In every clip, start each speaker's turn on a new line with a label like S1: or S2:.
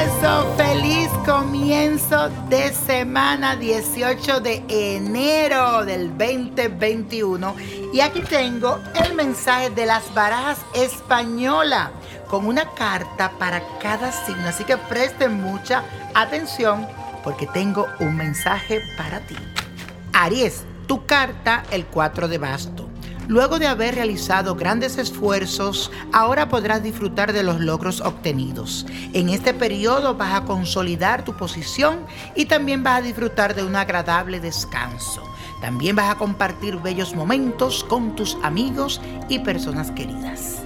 S1: eso, feliz comienzo de semana 18 de enero del 2021. Y aquí tengo el mensaje de las barajas españolas con una carta para cada signo. Así que presten mucha atención porque tengo un mensaje para ti. Aries, tu carta, el 4 de basto. Luego de haber realizado grandes esfuerzos, ahora podrás disfrutar de los logros obtenidos. En este periodo vas a consolidar tu posición y también vas a disfrutar de un agradable descanso. También vas a compartir bellos momentos con tus amigos y personas queridas.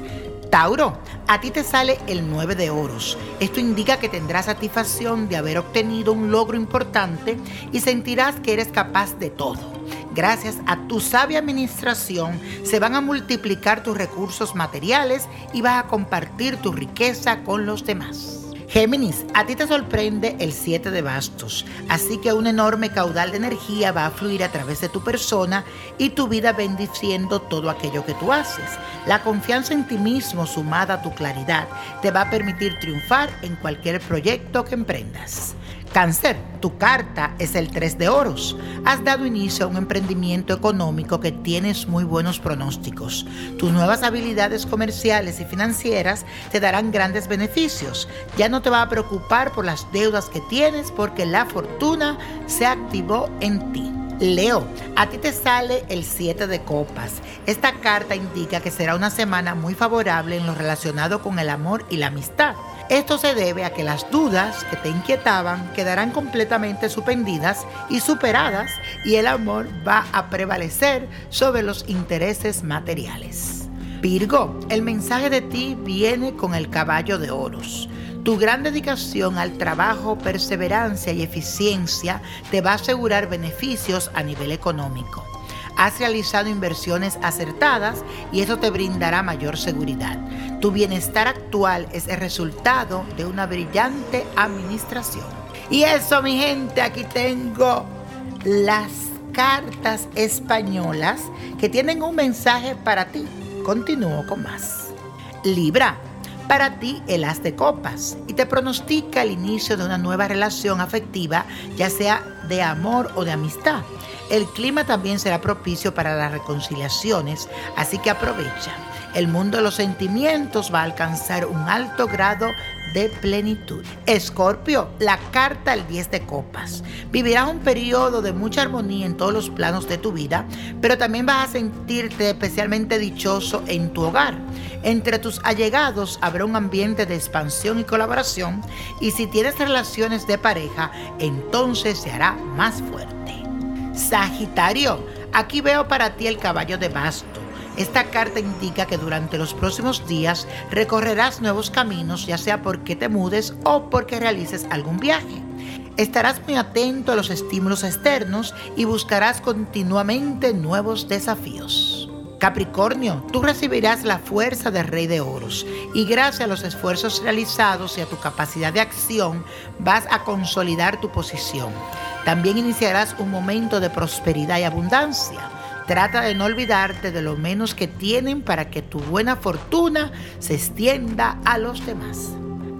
S1: Tauro, a ti te sale el 9 de oros. Esto indica que tendrás satisfacción de haber obtenido un logro importante y sentirás que eres capaz de todo. Gracias a tu sabia administración se van a multiplicar tus recursos materiales y vas a compartir tu riqueza con los demás. Géminis, a ti te sorprende el 7 de bastos, así que un enorme caudal de energía va a fluir a través de tu persona y tu vida bendiciendo todo aquello que tú haces. La confianza en ti mismo sumada a tu claridad te va a permitir triunfar en cualquier proyecto que emprendas. Cáncer, tu carta es el 3 de oros. Has dado inicio a un emprendimiento económico que tienes muy buenos pronósticos. Tus nuevas habilidades comerciales y financieras te darán grandes beneficios. Ya no te va a preocupar por las deudas que tienes porque la fortuna se activó en ti. Leo, a ti te sale el 7 de copas. Esta carta indica que será una semana muy favorable en lo relacionado con el amor y la amistad. Esto se debe a que las dudas que te inquietaban quedarán completamente suspendidas y superadas y el amor va a prevalecer sobre los intereses materiales. Virgo, el mensaje de ti viene con el caballo de oros. Tu gran dedicación al trabajo, perseverancia y eficiencia te va a asegurar beneficios a nivel económico has realizado inversiones acertadas y eso te brindará mayor seguridad. Tu bienestar actual es el resultado de una brillante administración. Y eso, mi gente, aquí tengo las cartas españolas que tienen un mensaje para ti. Continúo con más. Libra, para ti el as de copas y te pronostica el inicio de una nueva relación afectiva, ya sea de amor o de amistad. El clima también será propicio para las reconciliaciones, así que aprovecha. El mundo de los sentimientos va a alcanzar un alto grado de plenitud. Escorpio, la carta el 10 de copas. Vivirás un periodo de mucha armonía en todos los planos de tu vida, pero también vas a sentirte especialmente dichoso en tu hogar. Entre tus allegados habrá un ambiente de expansión y colaboración y si tienes relaciones de pareja, entonces se hará más fuerte. Sagitario, aquí veo para ti el caballo de basto. Esta carta indica que durante los próximos días recorrerás nuevos caminos, ya sea porque te mudes o porque realices algún viaje. Estarás muy atento a los estímulos externos y buscarás continuamente nuevos desafíos. Capricornio, tú recibirás la fuerza del Rey de Oros y gracias a los esfuerzos realizados y a tu capacidad de acción vas a consolidar tu posición. También iniciarás un momento de prosperidad y abundancia. Trata de no olvidarte de lo menos que tienen para que tu buena fortuna se extienda a los demás.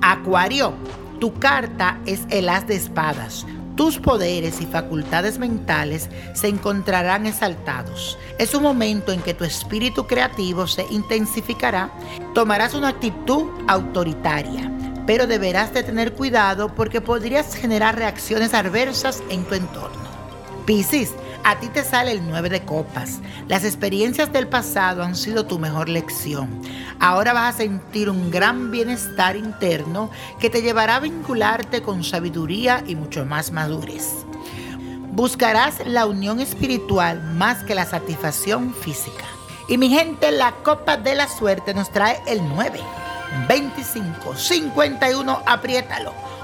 S1: Acuario, tu carta es el as de espadas. Tus poderes y facultades mentales se encontrarán exaltados. Es un momento en que tu espíritu creativo se intensificará. Tomarás una actitud autoritaria pero deberás de tener cuidado porque podrías generar reacciones adversas en tu entorno. Piscis, a ti te sale el 9 de copas. Las experiencias del pasado han sido tu mejor lección. Ahora vas a sentir un gran bienestar interno que te llevará a vincularte con sabiduría y mucho más madurez. Buscarás la unión espiritual más que la satisfacción física. Y mi gente, la copa de la suerte nos trae el 9. 25 51, apriétalo.